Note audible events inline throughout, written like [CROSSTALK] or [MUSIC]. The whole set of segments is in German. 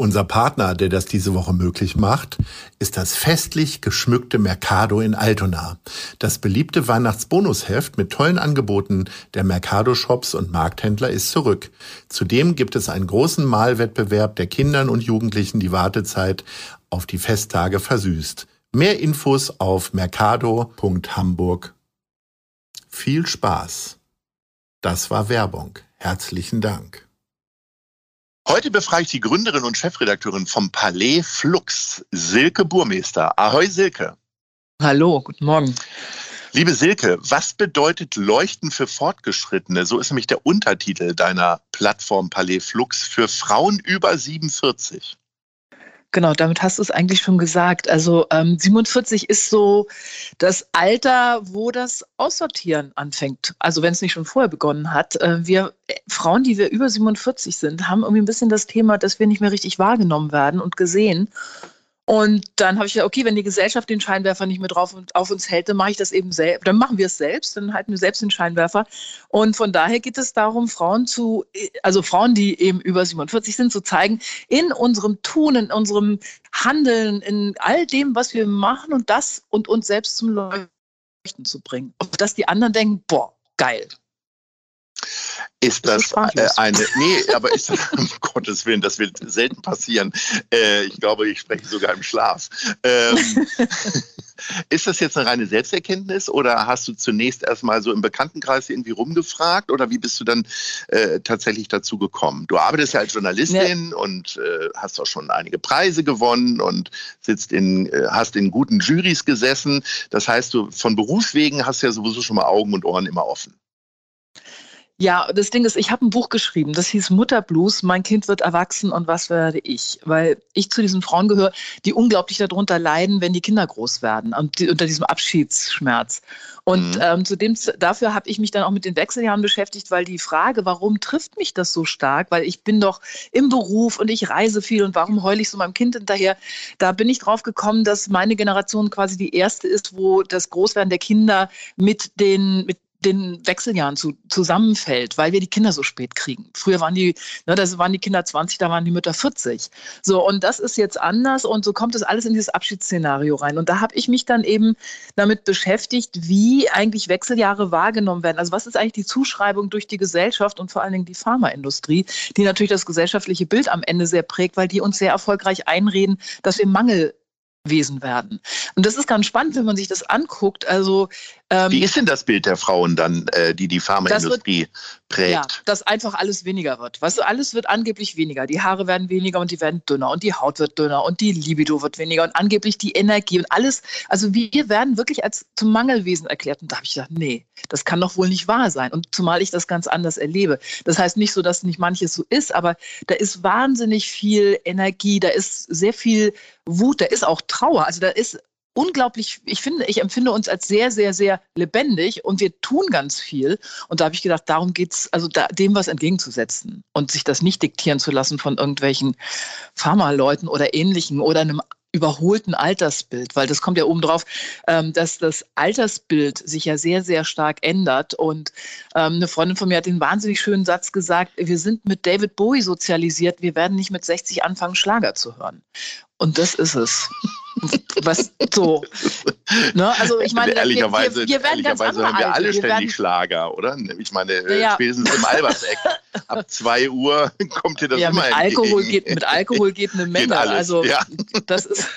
Unser Partner, der das diese Woche möglich macht, ist das festlich geschmückte Mercado in Altona. Das beliebte Weihnachtsbonusheft mit tollen Angeboten der Mercado-Shops und Markthändler ist zurück. Zudem gibt es einen großen Malwettbewerb, der Kindern und Jugendlichen die Wartezeit auf die Festtage versüßt. Mehr Infos auf mercado.hamburg. Viel Spaß. Das war Werbung. Herzlichen Dank. Heute befrage ich die Gründerin und Chefredakteurin vom Palais Flux, Silke Burmeister. Ahoi Silke. Hallo, guten Morgen. Liebe Silke, was bedeutet Leuchten für Fortgeschrittene? So ist nämlich der Untertitel deiner Plattform Palais Flux für Frauen über 47. Genau, damit hast du es eigentlich schon gesagt. Also ähm, 47 ist so das Alter, wo das Aussortieren anfängt. Also wenn es nicht schon vorher begonnen hat. Äh, wir äh, Frauen, die wir über 47 sind, haben irgendwie ein bisschen das Thema, dass wir nicht mehr richtig wahrgenommen werden und gesehen. Und dann habe ich gesagt, okay, wenn die Gesellschaft den Scheinwerfer nicht mehr drauf und auf uns hält, dann mache ich das eben selbst. Dann machen wir es selbst, dann halten wir selbst den Scheinwerfer. Und von daher geht es darum, Frauen zu, also Frauen, die eben über 47 sind, zu zeigen, in unserem Tun, in unserem Handeln, in all dem, was wir machen und das und uns selbst zum Leuchten zu bringen. Und dass die anderen denken, boah, geil, ist das, das äh, eine, nee, aber ist, [LAUGHS] um Gottes Willen, das wird selten passieren. Äh, ich glaube, ich spreche sogar im Schlaf. Ähm, [LAUGHS] ist das jetzt eine reine Selbsterkenntnis oder hast du zunächst erstmal so im Bekanntenkreis irgendwie rumgefragt oder wie bist du dann äh, tatsächlich dazu gekommen? Du arbeitest ja als Journalistin ja. und äh, hast auch schon einige Preise gewonnen und sitzt in, äh, hast in guten Jurys gesessen. Das heißt, du von Berufswegen hast ja sowieso schon mal Augen und Ohren immer offen. Ja, das Ding ist, ich habe ein Buch geschrieben, das hieß Mutterblues, mein Kind wird erwachsen und was werde ich? Weil ich zu diesen Frauen gehöre, die unglaublich darunter leiden, wenn die Kinder groß werden und die, unter diesem Abschiedsschmerz. Und mhm. ähm, zudem, dafür habe ich mich dann auch mit den Wechseljahren beschäftigt, weil die Frage, warum trifft mich das so stark? Weil ich bin doch im Beruf und ich reise viel und warum heule ich so meinem Kind hinterher? Da bin ich drauf gekommen, dass meine Generation quasi die erste ist, wo das Großwerden der Kinder mit den, mit den Wechseljahren zu, zusammenfällt, weil wir die Kinder so spät kriegen. Früher waren die, ne, das waren die Kinder 20, da waren die Mütter 40. So, und das ist jetzt anders und so kommt das alles in dieses Abschiedsszenario rein. Und da habe ich mich dann eben damit beschäftigt, wie eigentlich Wechseljahre wahrgenommen werden. Also was ist eigentlich die Zuschreibung durch die Gesellschaft und vor allen Dingen die Pharmaindustrie, die natürlich das gesellschaftliche Bild am Ende sehr prägt, weil die uns sehr erfolgreich einreden, dass wir Mangel Wesen werden. Und das ist ganz spannend, wenn man sich das anguckt. Also ähm, Wie ist denn das Bild der Frauen dann, äh, die die Pharmaindustrie prägt? Ja, dass einfach alles weniger wird. Weißt du, alles wird angeblich weniger. Die Haare werden weniger und die werden dünner und die Haut wird dünner und die Libido wird weniger und angeblich die Energie und alles. Also wir werden wirklich als zum Mangelwesen erklärt. Und da habe ich gedacht, nee, das kann doch wohl nicht wahr sein. Und zumal ich das ganz anders erlebe. Das heißt nicht so, dass nicht manches so ist, aber da ist wahnsinnig viel Energie, da ist sehr viel Wut, da ist auch Trauer. Also da ist unglaublich, ich finde, ich empfinde uns als sehr, sehr, sehr lebendig und wir tun ganz viel. Und da habe ich gedacht, darum geht es, also da, dem was entgegenzusetzen und sich das nicht diktieren zu lassen von irgendwelchen Pharmaleuten oder ähnlichen oder einem überholten Altersbild, weil das kommt ja oben drauf, ähm, dass das Altersbild sich ja sehr, sehr stark ändert. Und ähm, eine Freundin von mir hat den wahnsinnig schönen Satz gesagt, wir sind mit David Bowie sozialisiert, wir werden nicht mit 60 anfangen, Schlager zu hören. Und das ist es. Was so. Ne? Also ich meine, ehrlicherweise, wir, wir werden ehrlicherweise hören wir alle wir ständig Schlager, oder? Ich meine, äh, ja. spätestens im Alberseck [LAUGHS] ab 2 Uhr kommt dir das ja, immer mit Alkohol geht Mit Alkohol geht eine Menge. Geht also ja. das ist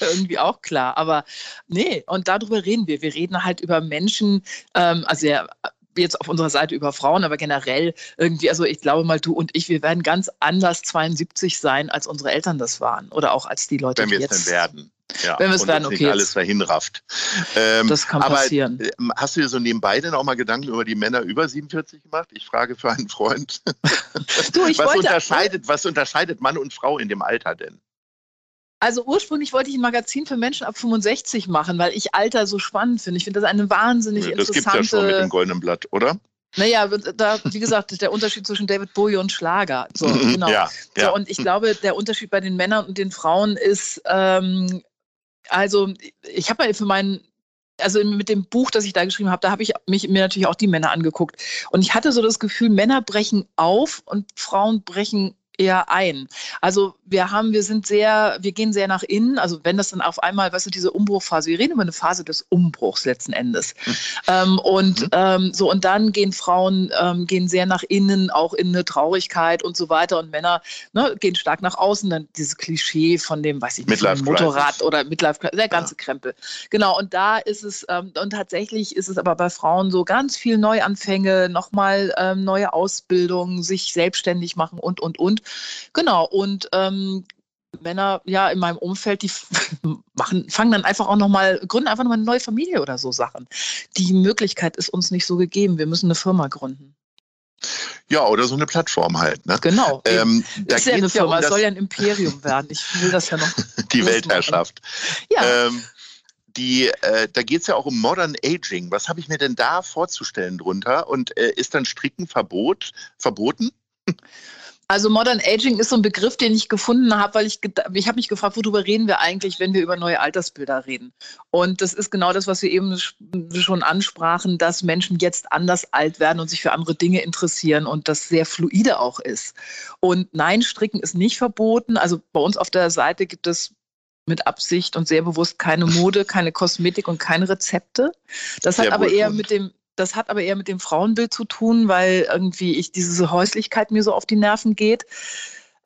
irgendwie auch klar. Aber nee, und darüber reden wir. Wir reden halt über Menschen, ähm, also ja, jetzt auf unserer Seite über Frauen, aber generell irgendwie, also ich glaube mal, du und ich, wir werden ganz anders 72 sein, als unsere Eltern das waren oder auch als die Leute, Wenn wir die jetzt denn werden. Ja, Wenn wir es werden, okay, alles dahin rafft. Ähm, Das kann aber, passieren. äh, Hast du dir so nebenbei denn auch mal Gedanken über die Männer über 47 gemacht? Ich frage für einen Freund. Du, ich was, wollte, unterscheidet, was unterscheidet Mann und Frau in dem Alter denn? Also ursprünglich wollte ich ein Magazin für Menschen ab 65 machen, weil ich Alter so spannend finde. Ich finde das eine wahnsinnig das gibt es ja schon mit dem interessante. Goldenen Blatt, oder? naja, da, wie gesagt, [LAUGHS] der Unterschied zwischen David Bowie und Schlager. So, genau. Ja, ja. So, und ich glaube, der Unterschied bei den Männern und den Frauen ist, ähm, also ich habe mal für meinen, also mit dem Buch, das ich da geschrieben habe, da habe ich mich mir natürlich auch die Männer angeguckt. Und ich hatte so das Gefühl, Männer brechen auf und Frauen brechen eher ein. Also wir haben, wir sind sehr, wir gehen sehr nach innen. Also wenn das dann auf einmal, weißt du, diese Umbruchphase, wir reden über eine Phase des Umbruchs letzten Endes. Ähm, und Mhm. ähm, so, und dann gehen Frauen, ähm, gehen sehr nach innen, auch in eine Traurigkeit und so weiter. Und Männer ne, gehen stark nach außen. Dann dieses Klischee von dem, weiß ich nicht, Motorrad oder Midlife, der ganze Krempel. Genau, und da ist es, ähm, und tatsächlich ist es aber bei Frauen so ganz viel Neuanfänge, nochmal ähm, neue Ausbildung, sich selbstständig machen und, und, und. Genau, und ähm, Männer, ja, in meinem Umfeld, die [LAUGHS] machen, fangen dann einfach auch nochmal, gründen einfach nochmal eine neue Familie oder so Sachen. Die Möglichkeit ist uns nicht so gegeben. Wir müssen eine Firma gründen. Ja, oder so eine Plattform halt. Ne? Genau. Ähm, ist ja eine geht's ja Firma, um das, soll ja ein Imperium werden. Ich will das ja noch. [LAUGHS] die Weltherrschaft. Ja. Ähm, die, äh, da geht es ja auch um Modern Aging. Was habe ich mir denn da vorzustellen drunter? Und äh, ist dann Stricken verbot, verboten? Also Modern Aging ist so ein Begriff, den ich gefunden habe, weil ich, ich habe mich gefragt, worüber reden wir eigentlich, wenn wir über neue Altersbilder reden? Und das ist genau das, was wir eben sch- schon ansprachen, dass Menschen jetzt anders alt werden und sich für andere Dinge interessieren und das sehr fluide auch ist. Und nein, Stricken ist nicht verboten. Also bei uns auf der Seite gibt es mit Absicht und sehr bewusst keine Mode, keine Kosmetik und keine Rezepte. Das hat Sehr aber eher mit dem das hat aber eher mit dem Frauenbild zu tun, weil irgendwie ich diese Häuslichkeit mir so auf die Nerven geht.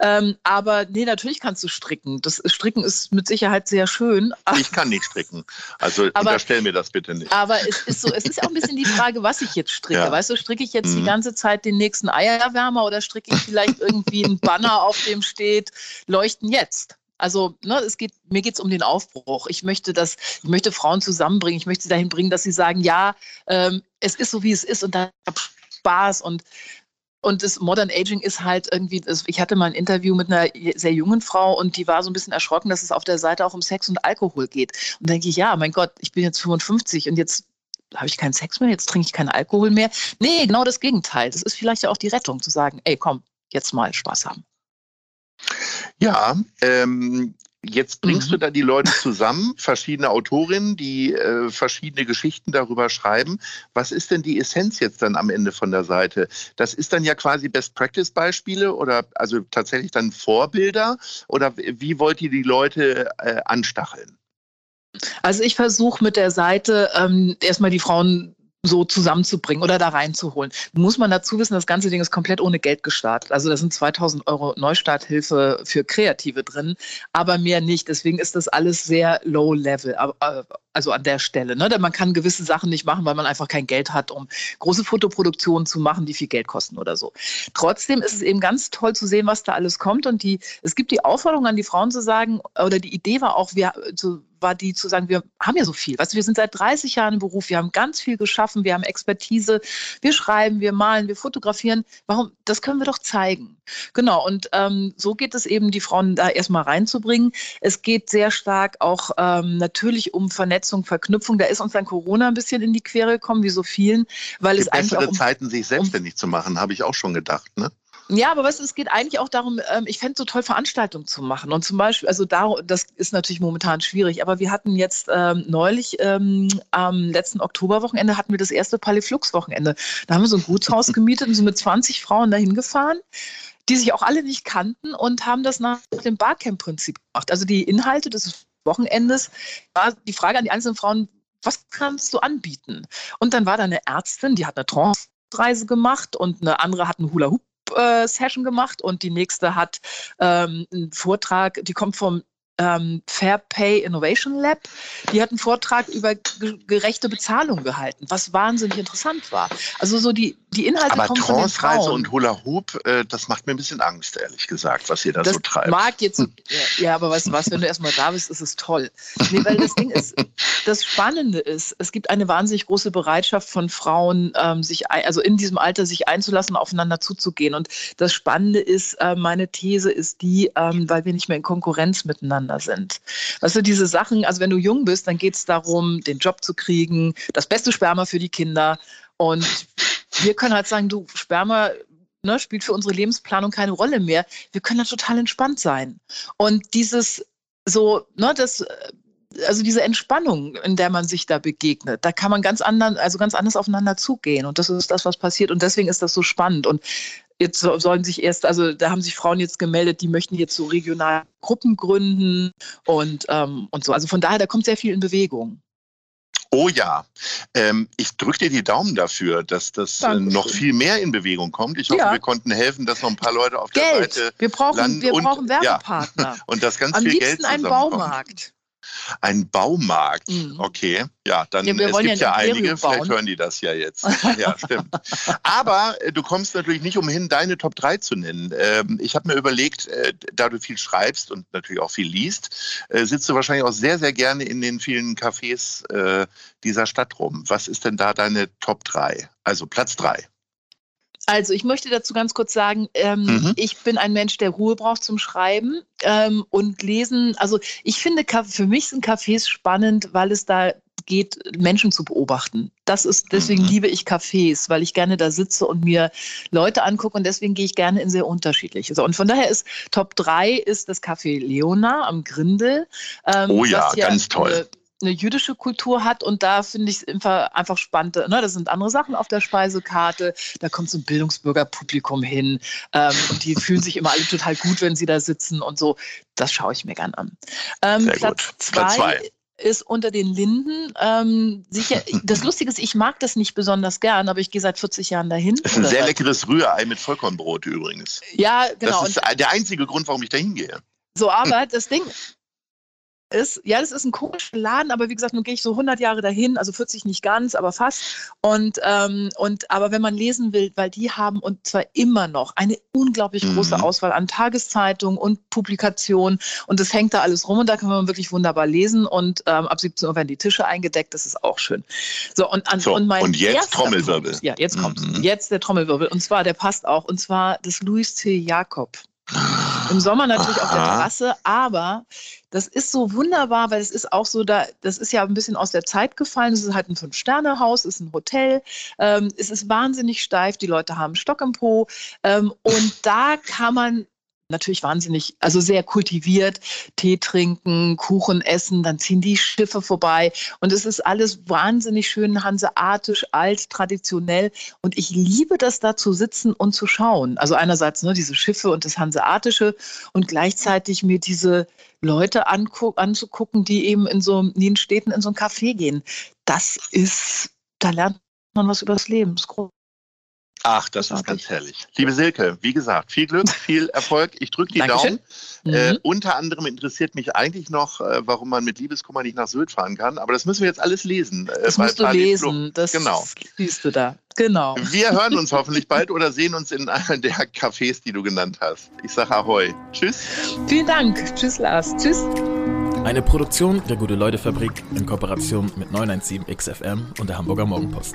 Ähm, aber nee, natürlich kannst du stricken. Das Stricken ist mit Sicherheit sehr schön. [LAUGHS] Ich kann nicht stricken. Also Aber- unterstell mir das bitte nicht. Aber es ist so, es ist auch ein bisschen die Frage, was ich jetzt stricke. Ja. Weißt du, stricke ich jetzt die Mhm. ganze Zeit den nächsten Eierwärmer oder stricke ich vielleicht irgendwie einen Banner, auf dem steht, leuchten jetzt? Also, ne, es geht, mir geht es um den Aufbruch. Ich möchte das, ich möchte Frauen zusammenbringen. Ich möchte sie dahin bringen, dass sie sagen, ja, ähm, es ist so, wie es ist und da Spaß und und das Modern Aging ist halt irgendwie, ich hatte mal ein Interview mit einer sehr jungen Frau und die war so ein bisschen erschrocken, dass es auf der Seite auch um Sex und Alkohol geht. Und denke ich, ja, mein Gott, ich bin jetzt 55 und jetzt habe ich keinen Sex mehr, jetzt trinke ich keinen Alkohol mehr. Nee, genau das Gegenteil. Das ist vielleicht ja auch die Rettung, zu sagen, ey, komm, jetzt mal Spaß haben. Ja, ähm, jetzt bringst Mhm. du da die Leute zusammen, [LAUGHS] verschiedene Autorinnen, die äh, verschiedene Geschichten darüber schreiben. Was ist denn die Essenz jetzt dann am Ende von der Seite? Das ist dann ja quasi Best-Practice-Beispiele oder also tatsächlich dann Vorbilder oder wie wollt ihr die Leute äh, anstacheln? Also ich versuche mit der Seite ähm, erstmal die Frauen so zusammenzubringen oder da reinzuholen. Muss man dazu wissen, das ganze Ding ist komplett ohne Geld gestartet. Also da sind 2000 Euro Neustarthilfe für Kreative drin, aber mehr nicht. Deswegen ist das alles sehr low level, äh, also an der Stelle. Ne? Denn man kann gewisse Sachen nicht machen, weil man einfach kein Geld hat, um große Fotoproduktionen zu machen, die viel Geld kosten oder so. Trotzdem ist es eben ganz toll zu sehen, was da alles kommt. Und die, es gibt die Aufforderung an die Frauen zu sagen, oder die Idee war auch, wir, zu, war die zu sagen, wir haben ja so viel. Weißt du, wir sind seit 30 Jahren im Beruf, wir haben ganz viel geschaffen, wir haben Expertise, wir schreiben, wir malen, wir fotografieren. Warum? Das können wir doch zeigen. Genau, und ähm, so geht es eben, die Frauen da erstmal reinzubringen. Es geht sehr stark auch ähm, natürlich um Vernetzung, Verknüpfung. Da ist uns dann Corona ein bisschen in die Quere gekommen, wie so vielen, weil Es es eigentlich bessere um Zeiten, sich selbstständig zu machen, habe ich auch schon gedacht. Ne? Ja, aber weißt du, es geht eigentlich auch darum, ähm, ich fände es so toll, Veranstaltungen zu machen. Und zum Beispiel, also da, das ist natürlich momentan schwierig, aber wir hatten jetzt ähm, neulich ähm, am letzten Oktoberwochenende hatten wir das erste Paliflux-Wochenende. Da haben wir so ein Gutshaus [LAUGHS] gemietet und so mit 20 Frauen dahin gefahren die sich auch alle nicht kannten und haben das nach dem Barcamp-Prinzip gemacht. Also die Inhalte des Wochenendes war die Frage an die einzelnen Frauen, was kannst du anbieten? Und dann war da eine Ärztin, die hat eine Trance-Reise gemacht und eine andere hat einen Hula-Hoop äh, Session gemacht und die nächste hat ähm, einen Vortrag, die kommt vom ähm, Fair Pay Innovation Lab. Die hat einen Vortrag über gerechte Bezahlung gehalten, was wahnsinnig interessant war. Also so die, die Inhalte Aber kommen von den Frauen. und Hula Hoop, äh, das macht mir ein bisschen Angst, ehrlich gesagt, was ihr da das so treibt. mag jetzt, ja, ja, aber weißt du was, wenn du erstmal da bist, ist es toll. Nee, weil das Ding ist, [LAUGHS] das Spannende ist, es gibt eine wahnsinnig große Bereitschaft von Frauen, ähm, sich, ein, also in diesem Alter sich einzulassen, aufeinander zuzugehen. Und das Spannende ist, äh, meine These ist die, ähm, weil wir nicht mehr in Konkurrenz miteinander sind. Weißt du, diese Sachen, also wenn du jung bist, dann geht es darum, den Job zu kriegen, das beste Sperma für die Kinder. Und wir können halt sagen, du, Sperma ne, spielt für unsere Lebensplanung keine Rolle mehr. Wir können da total entspannt sein. Und dieses so, ne, das, also diese Entspannung, in der man sich da begegnet, da kann man ganz anderen, also ganz anders aufeinander zugehen. Und das ist das, was passiert. Und deswegen ist das so spannend. Und jetzt sollen sich erst, also da haben sich Frauen jetzt gemeldet, die möchten jetzt so regionale Gruppen gründen und, ähm, und so. Also von daher, da kommt sehr viel in Bewegung. Oh ja, ähm, ich drücke dir die Daumen dafür, dass das äh, noch viel mehr in Bewegung kommt. Ich hoffe, Ja. wir konnten helfen, dass noch ein paar Leute auf der Geld. Seite Wir brauchen, landen wir und- brauchen ja. Werbepartner. und das ganz Am viel liebsten Geld einen. Baumarkt. Ein Baumarkt. Mhm. Okay, ja, dann Ja, es gibt ja ja, ein einige, Imperium vielleicht bauen. hören die das ja jetzt. [LAUGHS] Ja, stimmt. Aber äh, du kommst natürlich nicht umhin, deine Top 3 zu nennen. Ähm, ich habe mir überlegt, äh, da du viel schreibst und natürlich auch viel liest, äh, sitzt du wahrscheinlich auch sehr, sehr gerne in den vielen Cafés äh, dieser Stadt rum. Was ist denn da deine Top 3? Also Platz 3. Also ich möchte dazu ganz kurz sagen, ähm, Mhm. ich bin ein Mensch, der Ruhe braucht zum Schreiben ähm, und Lesen. Also ich finde, für mich sind Cafés spannend, weil es da geht, Menschen zu beobachten. Das ist, deswegen Mhm. liebe ich Cafés, weil ich gerne da sitze und mir Leute angucke und deswegen gehe ich gerne in sehr unterschiedliche. So, und von daher ist Top 3 ist das Café Leona am Grindel. ähm, Oh ja, ganz toll. Eine, eine jüdische Kultur hat und da finde ich es einfach, spannend. Ne? Das sind andere Sachen auf der Speisekarte. Da kommt so ein Bildungsbürgerpublikum hin ähm, und die fühlen sich immer alle total gut, wenn sie da sitzen und so. Das schaue ich mir gern an. Ähm, Platz gut. Platz zwei zwei. ist unter den Linden. Ähm, sicher, [LAUGHS] das Lustige ist, ich mag das nicht besonders gern, aber ich gehe seit 40 Jahren dahin. Das ist ein sehr leckeres Rührei mit Vollkornbrot übrigens. Ja, genau. Das ist der einzige Grund, warum ich da hingehe. So, aber das Ding ist, ja, das ist ein komischer Laden, aber wie gesagt, nun gehe ich so 100 Jahre dahin, also 40 nicht ganz, aber fast. Und, ähm, und aber wenn man lesen will, weil die haben und zwar immer noch eine unglaublich große Mhm. Auswahl an Tageszeitungen und Publikationen und das hängt da alles rum und da kann man wirklich wunderbar lesen und ähm, ab 17 Uhr werden die Tische eingedeckt, das ist auch schön. So, und, an, So, und mein und jetzt Trommelwirbel. Punkt, ja, jetzt kommt Mhm. Jetzt der Trommelwirbel und zwar, der passt auch, und zwar das Louis C. Jakob. [LAUGHS] Im Sommer natürlich auf der Aha. Terrasse, aber das ist so wunderbar, weil es ist auch so, da, das ist ja ein bisschen aus der Zeit gefallen. Es ist halt ein Fünf-Sterne-Haus, es ist ein Hotel. Ähm, es ist wahnsinnig steif, die Leute haben Stock im Po. Ähm, und da kann man natürlich wahnsinnig, also sehr kultiviert, Tee trinken, Kuchen essen, dann ziehen die Schiffe vorbei und es ist alles wahnsinnig schön hanseatisch, alt, traditionell und ich liebe das da zu sitzen und zu schauen. Also einerseits ne, diese Schiffe und das hanseatische und gleichzeitig mir diese Leute anzugucken, die eben in so in den Städten in so ein Café gehen. Das ist, da lernt man was über das Leben. Das ist groß. Ach, das ist ganz herrlich. Liebe Silke, wie gesagt, viel Glück, viel Erfolg. Ich drücke die Dankeschön. Daumen. Äh, Mhm. unter anderem interessiert mich eigentlich noch, äh, warum man mit Liebeskummer nicht nach Sylt fahren kann. Aber das müssen wir jetzt alles lesen. Äh, Das musst du lesen. Flug. Das Genau. siehst du da. Genau. Wir hören uns hoffentlich bald oder sehen uns in einer der Cafés, die du genannt hast. Ich sage Ahoi. Tschüss. Vielen Dank. Tschüss, Lars. Tschüss. Eine Produktion der Gute-Leute-Fabrik in Kooperation mit 917 XFM und der Hamburger Morgenpost.